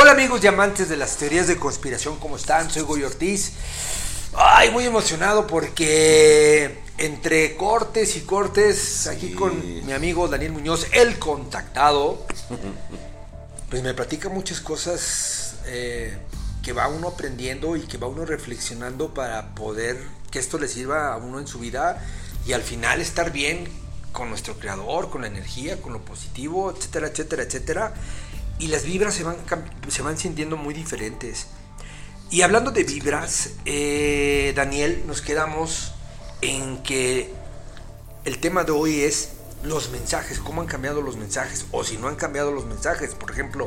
Hola amigos y amantes de las teorías de conspiración, ¿cómo están? Soy Goy Ortiz. Ay, muy emocionado porque entre cortes y cortes, aquí con mi amigo Daniel Muñoz, el contactado, pues me platica muchas cosas eh, que va uno aprendiendo y que va uno reflexionando para poder que esto le sirva a uno en su vida y al final estar bien con nuestro creador, con la energía, con lo positivo, etcétera, etcétera, etcétera. Y las vibras se van, se van sintiendo muy diferentes. Y hablando de vibras, eh, Daniel, nos quedamos en que el tema de hoy es los mensajes, cómo han cambiado los mensajes, o si no han cambiado los mensajes. Por ejemplo,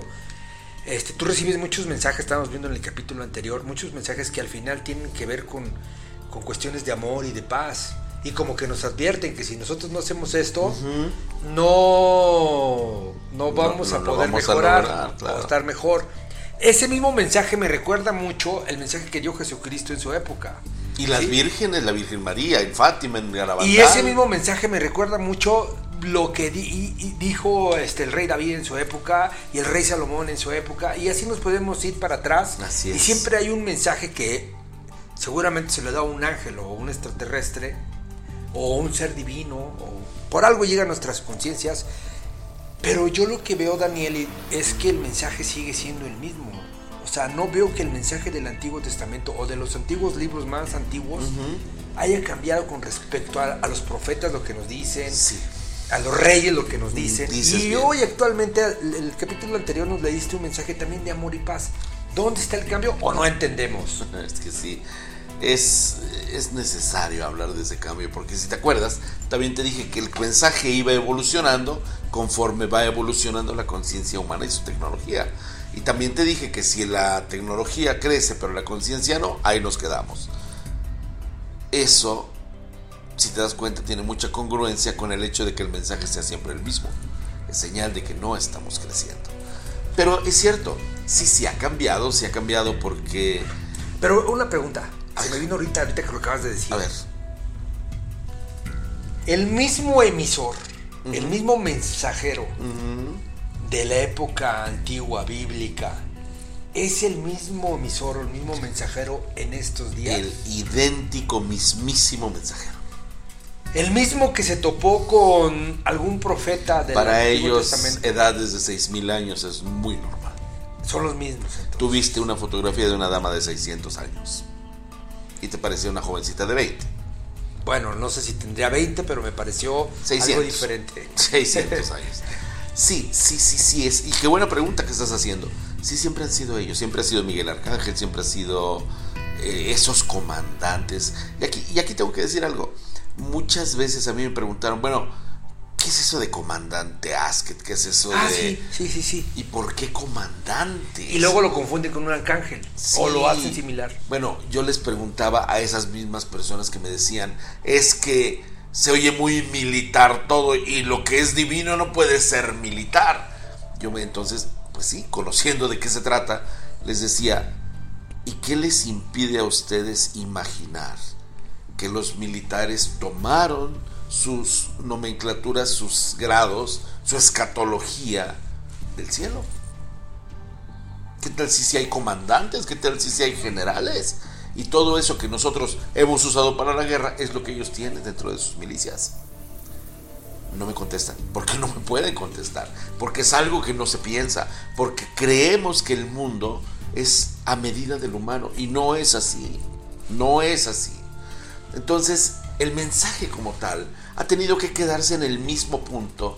este, tú recibes muchos mensajes, estábamos viendo en el capítulo anterior, muchos mensajes que al final tienen que ver con, con cuestiones de amor y de paz y como que nos advierten que si nosotros no hacemos esto, no, no vamos a poder mejorar o estar mejor. Ese mismo mensaje me recuerda mucho el mensaje que dio Jesucristo en su época. Y las vírgenes, la Virgen María, en Fátima, en Garabandal. Y ese mismo mensaje me recuerda mucho lo que dijo este, el rey David en su época y el rey Salomón en su época. Y así nos podemos ir para atrás. Y siempre hay un mensaje que seguramente se le da un ángel o un extraterrestre o un ser divino, o por algo llega a nuestras conciencias. Pero yo lo que veo, Daniel, es que el mensaje sigue siendo el mismo. O sea, no veo que el mensaje del Antiguo Testamento o de los antiguos libros más antiguos haya cambiado con respecto a, los profetas lo que nos dicen, a los reyes lo que nos dicen. y hoy actualmente, el, el capítulo anterior nos leíste un mensaje también de amor y paz. ¿Dónde está el cambio o no entendemos? es que sí es, es necesario hablar de ese cambio, porque si te acuerdas, también te dije que el mensaje iba evolucionando conforme va evolucionando la conciencia humana y su tecnología. Y también te dije que si la tecnología crece pero la conciencia no, ahí nos quedamos. Eso, si te das cuenta, tiene mucha congruencia con el hecho de que el mensaje sea siempre el mismo. Es señal de que no estamos creciendo. Pero es cierto, sí, sí ha cambiado, sí ha cambiado porque... Pero una pregunta, se me vino ahorita, ahorita que lo acabas de decir. A ver. El mismo emisor, el mismo mensajero de la época antigua, bíblica, es el mismo emisor, el mismo mensajero en estos días. El idéntico, mismísimo mensajero. El mismo que se topó con algún profeta de Para ellos, edades de 6.000 años es muy normal. Son los mismos. Tuviste una fotografía de una dama de 600 años y te parecía una jovencita de 20. Bueno, no sé si tendría 20, pero me pareció algo diferente. 600 años. Sí, sí, sí, sí. Es, y qué buena pregunta que estás haciendo. Sí, siempre han sido ellos. Siempre ha sido Miguel Arcángel, siempre ha sido eh, esos comandantes. Y aquí, y aquí tengo que decir algo. Muchas veces a mí me preguntaron, bueno, ¿Qué es eso de comandante Asket? ¿Qué es eso ah, de.? Sí, sí, sí, sí. ¿Y por qué comandante? Y luego lo confunde con un arcángel. O lo hacen similar. Bueno, yo les preguntaba a esas mismas personas que me decían: es que se oye muy militar todo y lo que es divino no puede ser militar. Yo me entonces, pues sí, conociendo de qué se trata, les decía: ¿y qué les impide a ustedes imaginar que los militares tomaron sus nomenclaturas, sus grados, su escatología del cielo. ¿Qué tal si, si hay comandantes? ¿Qué tal si, si hay generales? Y todo eso que nosotros hemos usado para la guerra es lo que ellos tienen dentro de sus milicias. No me contestan. ¿Por qué no me pueden contestar? Porque es algo que no se piensa. Porque creemos que el mundo es a medida del humano. Y no es así. No es así. Entonces, el mensaje como tal ha tenido que quedarse en el mismo punto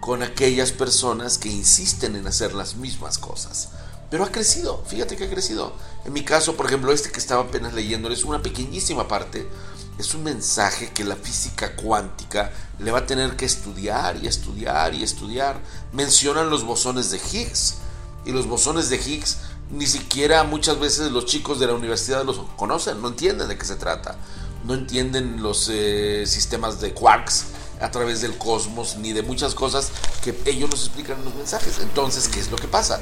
con aquellas personas que insisten en hacer las mismas cosas. Pero ha crecido, fíjate que ha crecido. En mi caso, por ejemplo, este que estaba apenas leyendo es una pequeñísima parte. Es un mensaje que la física cuántica le va a tener que estudiar y estudiar y estudiar. Mencionan los bosones de Higgs. Y los bosones de Higgs ni siquiera muchas veces los chicos de la universidad los conocen, no entienden de qué se trata no entienden los eh, sistemas de quarks a través del cosmos ni de muchas cosas que ellos nos explican en los mensajes. Entonces, ¿qué es lo que pasa?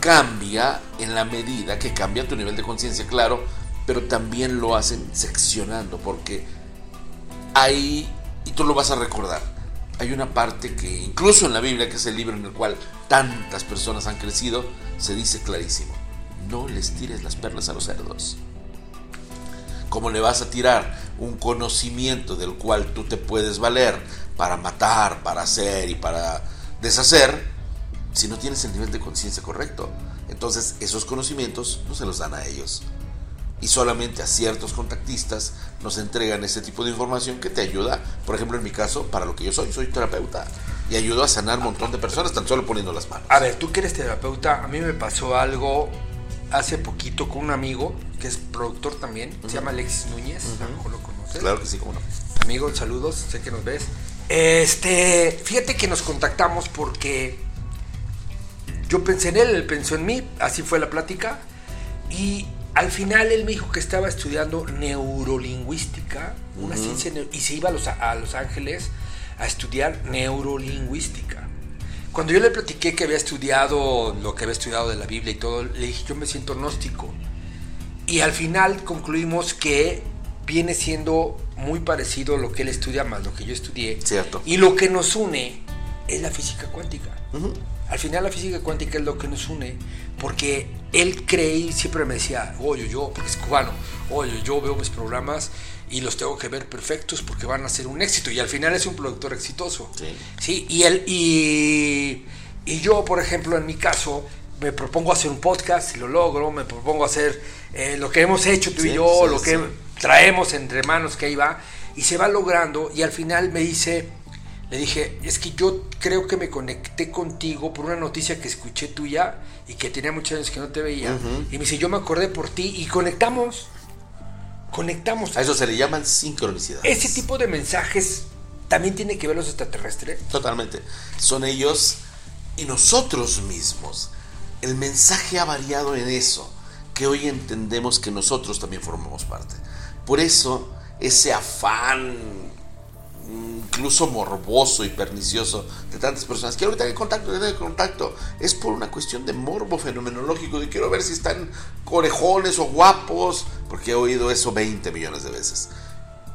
Cambia en la medida que cambia tu nivel de conciencia, claro, pero también lo hacen seccionando, porque hay, y tú lo vas a recordar, hay una parte que incluso en la Biblia, que es el libro en el cual tantas personas han crecido, se dice clarísimo, no les tires las perlas a los cerdos. ¿Cómo le vas a tirar un conocimiento del cual tú te puedes valer para matar, para hacer y para deshacer si no tienes el nivel de conciencia correcto? Entonces esos conocimientos no se los dan a ellos. Y solamente a ciertos contactistas nos entregan ese tipo de información que te ayuda, por ejemplo en mi caso, para lo que yo soy, soy terapeuta. Y ayudo a sanar un montón de personas tan solo poniendo las manos. A ver, tú que eres terapeuta, a mí me pasó algo hace poquito con un amigo que es productor también, se llama Alexis Núñez, a lo mejor lo conoces. Claro que sí, no. Amigo, saludos, sé que nos ves. Este, fíjate que nos contactamos porque yo pensé en él, él pensó en mí, así fue la plática. Y al final él me dijo que estaba estudiando neurolingüística, una ciencia, y se iba a Los, a Los Ángeles a estudiar neurolingüística. Cuando yo le platiqué que había estudiado lo que había estudiado de la Biblia y todo, le dije, yo me siento gnóstico. Y al final concluimos que viene siendo muy parecido lo que él estudia más lo que yo estudié. Cierto. Y lo que nos une es la física cuántica. Al final la física cuántica es lo que nos une porque él cree y siempre me decía, oye, yo, porque es cubano, oye, yo veo mis programas y los tengo que ver perfectos porque van a ser un éxito. Y al final es un productor exitoso. Sí. Sí, y él, y, y yo, por ejemplo, en mi caso, me propongo hacer un podcast y lo logro, me propongo hacer eh, lo que hemos hecho tú y yo, sí, lo que traemos entre manos que ahí va, y se va logrando, y al final me dice, le dije, es que yo creo que me conecté contigo por una noticia que escuché tuya y que tenía muchos años que no te veía, y me dice, yo me acordé por ti y conectamos, conectamos. A eso se le llaman sincronicidades. Ese tipo de mensajes también tiene que ver los extraterrestres. Totalmente. Son ellos y nosotros mismos. El mensaje ha variado en eso, que hoy entendemos que nosotros también formamos parte. Por eso, ese afán incluso morboso y pernicioso de tantas personas. Quiero tener contacto, quiero tener contacto. Es por una cuestión de morbo fenomenológico, de quiero ver si están corejones o guapos, porque he oído eso 20 millones de veces.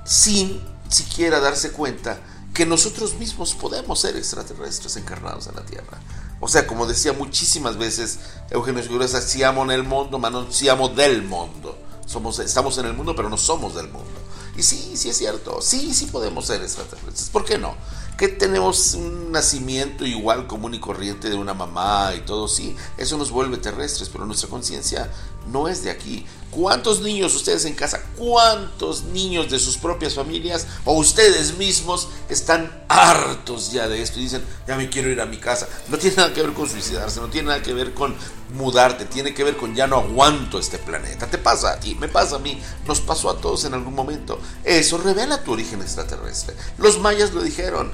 Sin siquiera darse cuenta que nosotros mismos podemos ser extraterrestres encarnados en la Tierra. O sea, como decía muchísimas veces Eugenio Figueroa, siamo en el mundo, ma non del mundo. Somos, estamos en el mundo, pero no somos del mundo. Y sí, sí es cierto, sí, sí podemos ser extraterrestres. ¿Por qué no? Que tenemos un nacimiento igual común y corriente de una mamá y todo, sí, eso nos vuelve terrestres, pero nuestra conciencia no es de aquí. ¿Cuántos niños ustedes en casa, cuántos niños de sus propias familias o ustedes mismos están hartos ya de esto y dicen, ya me quiero ir a mi casa? No tiene nada que ver con suicidarse, no tiene nada que ver con mudarte, tiene que ver con ya no aguanto este planeta. Te pasa a ti, me pasa a mí, nos pasó a todos en algún momento. Eso revela tu origen extraterrestre. Los mayas lo dijeron,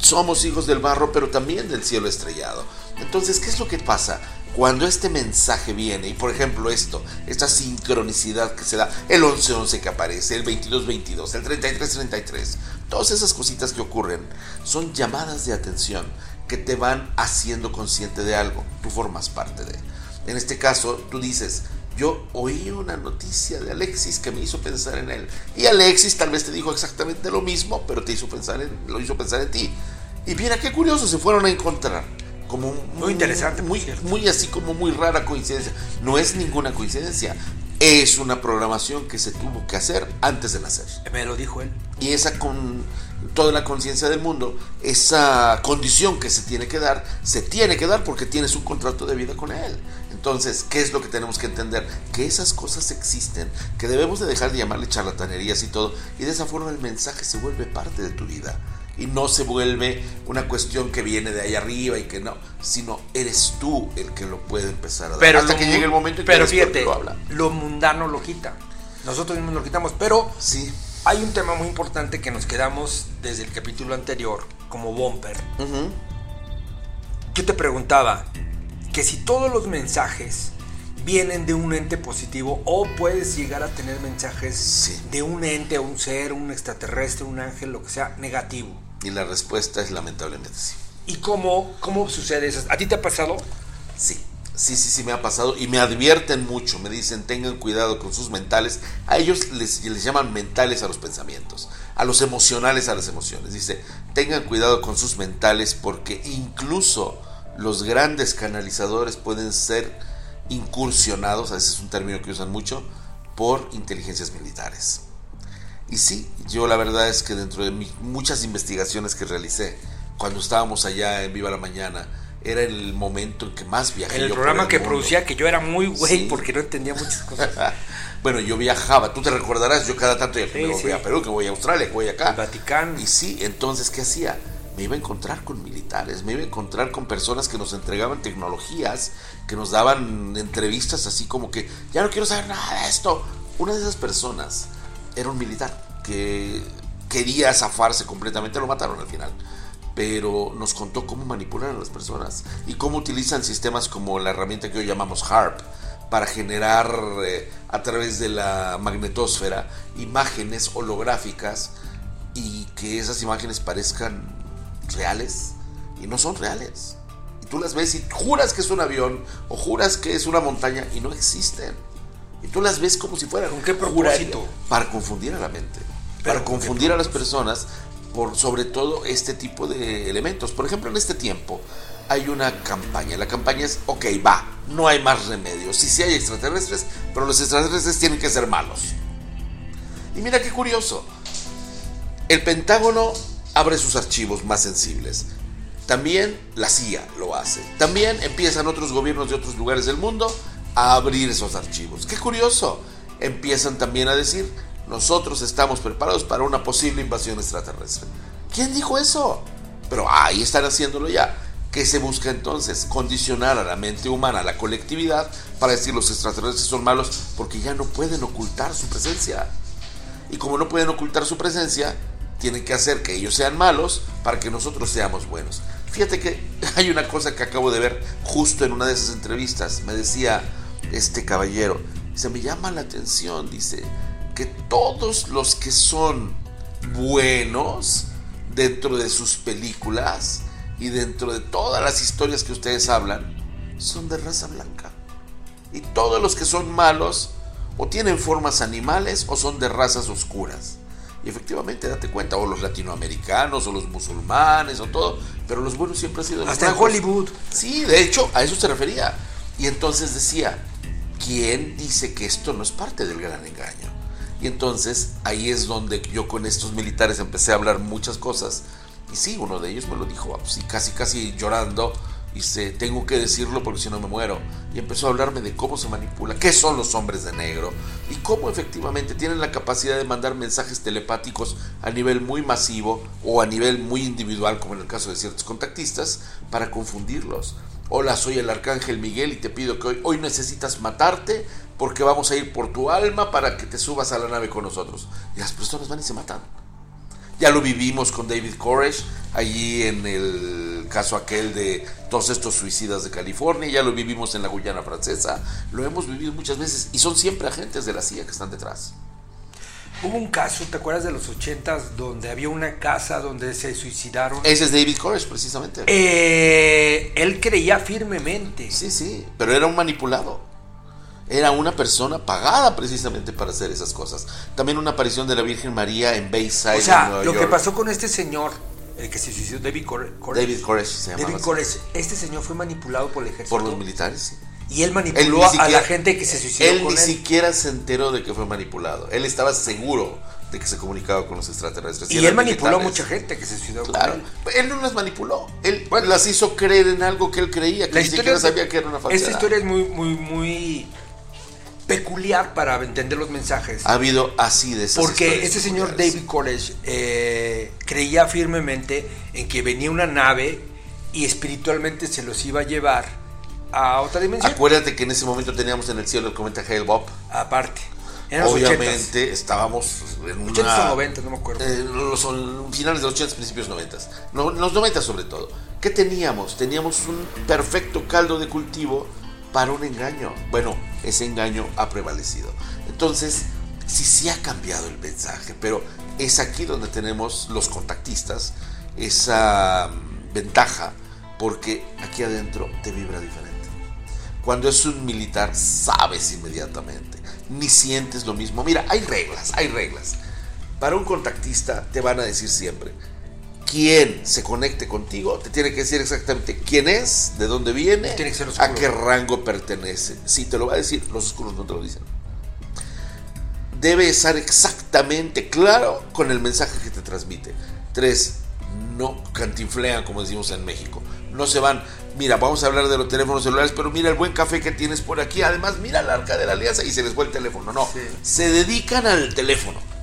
somos hijos del barro, pero también del cielo estrellado. Entonces, ¿qué es lo que pasa? Cuando este mensaje viene, y por ejemplo esto, esta sincronicidad que se da, el 11-11 que aparece, el 22-22, el 33-33, todas esas cositas que ocurren son llamadas de atención que te van haciendo consciente de algo, tú formas parte de. En este caso, tú dices, yo oí una noticia de Alexis que me hizo pensar en él. Y Alexis tal vez te dijo exactamente lo mismo, pero te hizo pensar en, lo hizo pensar en ti. Y mira qué curioso, se fueron a encontrar. Como un- Muy interesante, muy, muy así como muy rara coincidencia. No es ninguna coincidencia, es una programación que se tuvo que hacer antes de nacer. Me lo dijo él. Y esa con toda la conciencia del mundo, esa condición que se tiene que dar, se tiene que dar porque tienes un contrato de vida con él. Entonces, ¿qué es lo que tenemos que entender? Que esas cosas existen, que debemos de dejar de llamarle charlatanerías y todo, y de esa forma el mensaje se vuelve parte de tu vida. Y no se vuelve una cuestión que viene de ahí arriba y que no, sino eres tú el que lo puede empezar a dar. Pero Hasta que llegue el momento en que Pero que fíjate, lo habla. lo mundano lo quita. Nosotros mismos lo quitamos. Pero Sí. hay un tema muy importante que nos quedamos desde el capítulo anterior como bumper. Yo te preguntaba que si todos los mensajes vienen de un ente positivo o puedes llegar a tener mensajes Sí. de un ente, un ser, un extraterrestre, un ángel, lo que sea, negativo. Y la respuesta es lamentablemente sí. ¿Y cómo, cómo sucede eso? ¿A ti te ha pasado? Sí, Sí, sí, sí me ha pasado y me advierten mucho, me dicen tengan cuidado con sus mentales. A ellos les, les, llaman mentales a los pensamientos, a los emocionales a las emociones. Dice, tengan cuidado con sus mentales porque incluso los grandes canalizadores pueden ser incursionados, ese es un término que usan mucho, por inteligencias militares. Y sí, yo la verdad es que dentro de muchas investigaciones que realicé, cuando estábamos allá en Viva la Mañana, era el momento en que más viajé. En el programa que producía, que yo era muy güey porque no entendía muchas cosas. bueno, yo viajaba, tú te recordarás, yo cada tanto ya me voy a Perú, que voy a Australia, que voy acá. El Vaticano. Y sí, entonces, ¿qué hacía? Me iba a encontrar con militares, me iba a encontrar con personas que nos entregaban tecnologías, que nos daban entrevistas así como que, ya no quiero saber nada de esto. Una de esas personas era un militar que quería zafarse completamente, lo mataron al final pero nos contó cómo manipulan a las personas y cómo utilizan sistemas como la herramienta que hoy llamamos HARP para generar eh, a través de la magnetosfera imágenes holográficas y que esas imágenes parezcan reales y no son reales. Y tú las ves y juras que es un avión o juras que es una montaña y no existen. Y tú las ves como si fueran. ¿Con qué propósito? Para confundir a la mente. para confundir a las personas por sobre todo este tipo de elementos. Por ejemplo, en este tiempo hay una campaña. La campaña es, ok, va, no hay más remedio. Sí, sí hay extraterrestres, pero los extraterrestres tienen que ser malos. Y mira qué curioso. El Pentágono abre sus archivos más sensibles. También la CIA lo hace. También empiezan otros gobiernos de otros lugares del mundo a abrir esos archivos. Qué curioso. Empiezan también a decir, nosotros estamos preparados para una posible invasión extraterrestre. ¿Quién dijo eso? Pero ahí están haciéndolo ya. ¿Qué se busca entonces? Condicionar a la mente humana, a la colectividad, para decir los extraterrestres son malos porque ya no pueden ocultar su presencia. Y como no pueden ocultar su presencia, tienen que hacer que ellos sean malos para que nosotros seamos buenos. Fíjate que hay una cosa que acabo de ver justo en una de esas entrevistas. Me decía este caballero, se me llama la atención, dice, que todos los que son buenos dentro de sus películas y dentro de todas las historias que ustedes hablan son de raza blanca. Y todos los que son malos o tienen formas animales o son de razas oscuras. Y efectivamente, date cuenta, o los latinoamericanos, o los musulmanes, o todo, pero los buenos siempre han sido los Hasta en Hollywood. Sí, de hecho, a eso se refería. Y entonces decía, ¿quién dice que esto no es parte del gran engaño? Y entonces ahí es donde yo con estos militares empecé a hablar muchas cosas. Y sí, uno de ellos me lo dijo, así casi casi llorando. Dice, tengo que decirlo porque si no me muero. Y empezó a hablarme de cómo se manipula, qué son los hombres de negro y cómo efectivamente tienen la capacidad de mandar mensajes telepáticos a nivel muy masivo o a nivel muy individual, como en el caso de ciertos contactistas, para confundirlos. Hola, soy el arcángel Miguel y te pido que hoy, necesitas matarte porque vamos a ir por tu alma para que te subas a la nave con nosotros. Y las personas van y se matan. Ya lo vivimos con David Koresh, allí en el caso aquel de todos estos suicidas de California, ya lo vivimos en la Guyana francesa, lo hemos vivido muchas veces y son siempre agentes de la CIA que están detrás. Hubo un caso, ¿te acuerdas de los ochentas, donde había una casa donde se suicidaron? Ese es David Koresh, precisamente. Eh, él creía firmemente. Sí, sí, pero era un manipulado era una persona pagada precisamente para hacer esas cosas. También una aparición de la Virgen María en Bayside. O sea, lo que pasó con este señor, el que se suicidó, David Koresh. David Koresh se llama. David Koresh. Este señor fue manipulado por el ejército. Por los militares. Y él manipuló a la gente que se suicidó. Él ni siquiera se enteró de que fue manipulado. Él estaba seguro de que se comunicaba con los extraterrestres. Y, él manipuló a mucha gente que se suicidó claro. con él. Él no las manipuló. Él las hizo creer en algo que él creía, que la ni siquiera sabía que era una falsedad. Esta historia es muy, muy, muy peculiar para entender los mensajes. Ha habido así de esas Porque este señor David College eh, creía firmemente en que venía una nave y espiritualmente se los iba a llevar a otra dimensión. Acuérdate que en ese momento teníamos en el cielo el cometa Hale Bob. Aparte. Obviamente estábamos en una... 80 o 90, no me acuerdo. Eh, son finales de los 80, principios 90. No, los 90 sobre todo. ¿Qué teníamos? Teníamos un perfecto caldo de cultivo para un engaño. Bueno, ese engaño ha prevalecido. Entonces, sí, sí ha cambiado el mensaje, pero es aquí donde tenemos los contactistas esa mm, ventaja, porque aquí adentro te vibra diferente. Cuando es un militar, sabes inmediatamente. Ni sientes lo mismo. Mira, hay reglas, hay reglas. Para un contactista te van a decir siempre, quien se conecte contigo te tiene que decir exactamente quién es, de dónde viene, a qué rango pertenece. Si te lo va a decir, los oscuros no te lo dicen. Debe estar exactamente claro con el mensaje que te transmite. Tres, no cantinflean como decimos en México. No se van, mira, vamos a hablar de los teléfonos celulares, pero mira el buen café que tienes por aquí. Además, mira el arca de la alianza y se les fue el teléfono. No, se dedican al teléfono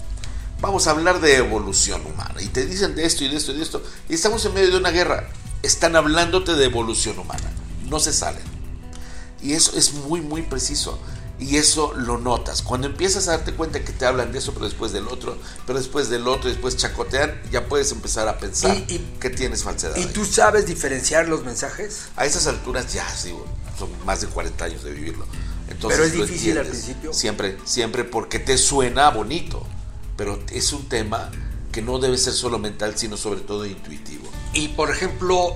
vamos a hablar de evolución humana. Y te dicen de esto y de esto y de esto. Y estamos en medio de una guerra. Están hablándote de evolución humana. No se salen. Y eso es muy, muy preciso. Y eso lo notas. Cuando empiezas a darte cuenta que te hablan de eso, pero después del otro, pero después del otro, después chacotean, ya puedes empezar a pensar que tienes falsedad. ¿Y tú sabes diferenciar los mensajes? A esas alturas ya, sí, son más de 40 años de vivirlo. Entonces, pero es difícil al principio. Siempre, siempre porque te suena bonito pero es un tema que no debe ser solo mental, sino sobre todo intuitivo. Y por ejemplo,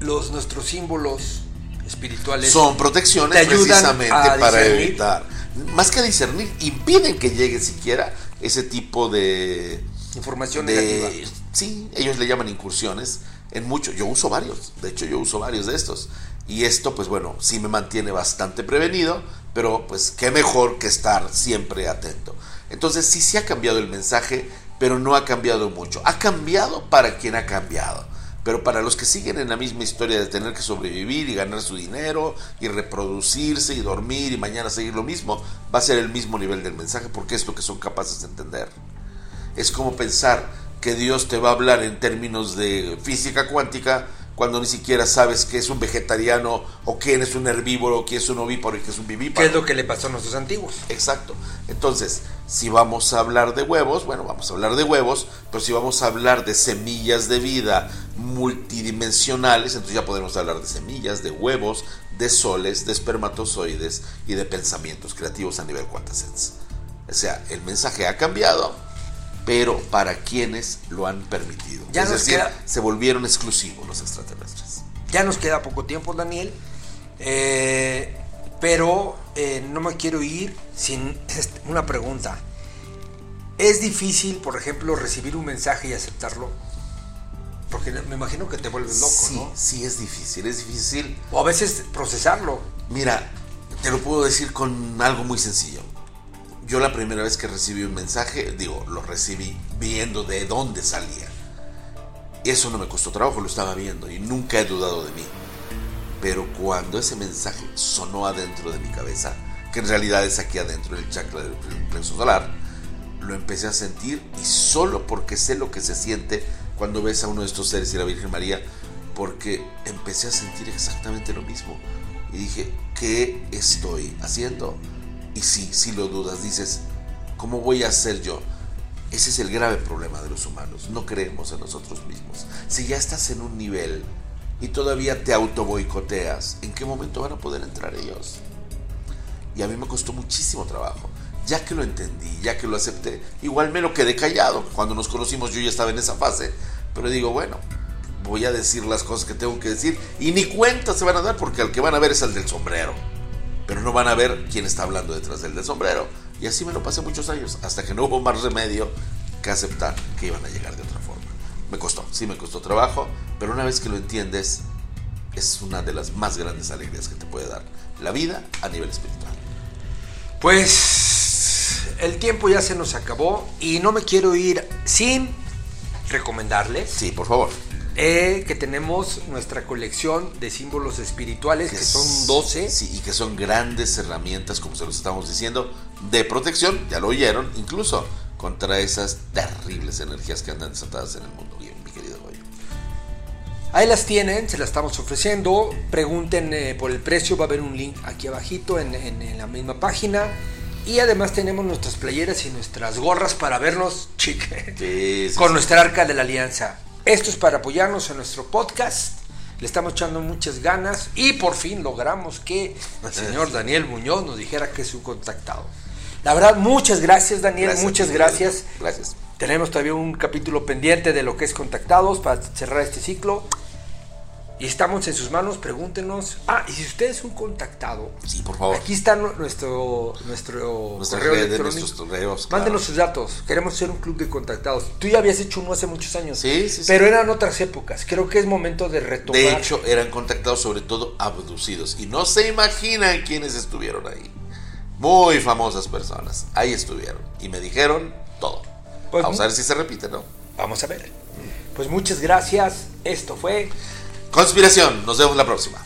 los nuestros símbolos espirituales son protecciones precisamente para evitar, más que discernir, impiden que llegue siquiera ese tipo de información negativa. Sí, ellos le llaman incursiones en mucho. Yo uso varios, de hecho yo uso varios de estos. Y esto, pues bueno, sí me mantiene bastante prevenido, pero pues qué mejor que estar siempre atento. Entonces sí se ha cambiado el mensaje, pero no ha cambiado mucho. Ha cambiado para quien ha cambiado. Pero para los que siguen en la misma historia de tener que sobrevivir y ganar su dinero y reproducirse y dormir y mañana seguir lo mismo, va a ser el mismo nivel del mensaje porque es lo que son capaces de entender. Es como pensar que Dios te va a hablar en términos de física cuántica cuando ni siquiera sabes que es un vegetariano o quién es un herbívoro, quién es un ovíparo y quién es un vivíparo. ¿Qué es lo que le pasó a nuestros antiguos? Exacto. Entonces, si vamos a hablar de huevos, bueno, vamos a hablar de huevos, pero si vamos a hablar de semillas de vida multidimensionales, entonces ya podemos hablar de semillas, de huevos, de soles, de espermatozoides y de pensamientos creativos a nivel quantasense. O sea, el mensaje ha cambiado, pero para quienes lo han permitido. Ya es decir, se volvieron exclusivos los extraterrestres. Ya nos queda poco tiempo, Daniel, eh, pero eh, no me quiero ir sin una pregunta. ¿Es difícil, por ejemplo, recibir un mensaje y aceptarlo? Porque me imagino que te vuelves loco, sí, ¿no? Sí, es difícil, es difícil. O a veces procesarlo. Mira, te lo puedo decir con algo muy sencillo yo la primera vez que recibí un mensaje, digo, lo recibí viendo de dónde salía. Eso no me costó trabajo, lo estaba viendo y nunca he dudado de mí. Pero cuando ese mensaje sonó adentro de mi cabeza, que en realidad es aquí adentro del chakra del plexo solar, lo empecé a sentir y solo porque sé lo que se siente cuando ves a uno de estos seres y la Virgen María, porque empecé a sentir exactamente lo mismo. Y dije, ¿qué estoy haciendo? Y si, si lo dudas, dices, ¿cómo voy a ser yo? Ese es el grave problema de los humanos. No creemos en nosotros mismos. Si ya estás en un nivel y todavía te auto boicoteas, ¿en qué momento van a poder entrar ellos? Y a mí me costó muchísimo trabajo. Ya que lo entendí, ya que lo acepté, igual me lo quedé callado. Cuando nos conocimos yo ya estaba en esa fase. Pero digo, bueno, voy a decir las cosas que tengo que decir. Y ni cuenta se van a dar porque al que van a ver es el del sombrero pero no van a ver quién está hablando detrás del, del sombrero. Y así me lo pasé muchos años, hasta que no hubo más remedio que aceptar que iban a llegar de otra forma. Me costó, sí me costó trabajo, pero una vez que lo entiendes, es una de las más grandes alegrías que te puede dar la vida a nivel espiritual. Pues el tiempo ya se nos acabó y no me quiero ir sin recomendarles. Sí, por favor eh, que tenemos nuestra colección de símbolos espirituales, que, son 12. Sí, y que son grandes herramientas, como se los estamos diciendo, de protección, ya lo oyeron, incluso contra esas terribles energías que andan desatadas en el mundo, bien, mi querido. Ahí las tienen, se las estamos ofreciendo. Pregunten eh, por el precio, va a haber un link aquí abajito en, la misma página. Y además tenemos nuestras playeras y nuestras gorras para vernos, chique, con nuestra arca de la alianza. Esto es para apoyarnos en nuestro podcast. Le estamos echando muchas ganas y por fin logramos que el señor Daniel Muñoz nos dijera que es su contactado. La verdad, muchas gracias Daniel, muchas gracias. Gracias. Tenemos todavía un capítulo pendiente de lo que es contactados para cerrar este ciclo. Y estamos en sus manos, pregúntenos. Ah, y si usted es un contactado, Sí, por favor. aquí está nu- nuestro, nuestro Nuestras correo electrónico. nuestros correos, claro. Mándenos sus datos. Queremos ser un club de contactados. Tú ya habías hecho uno hace muchos años. Sí, sí, sí. Pero eran otras épocas. Creo que es momento de retomar. De hecho, eran contactados sobre todo abducidos. Y no se imaginan quiénes estuvieron ahí. Muy famosas personas. Ahí estuvieron. Y me dijeron todo. Pues Vamos a ver si se repite, ¿no? Vamos a ver. Pues muchas gracias. Esto fue Conspiración. Nos vemos la próxima.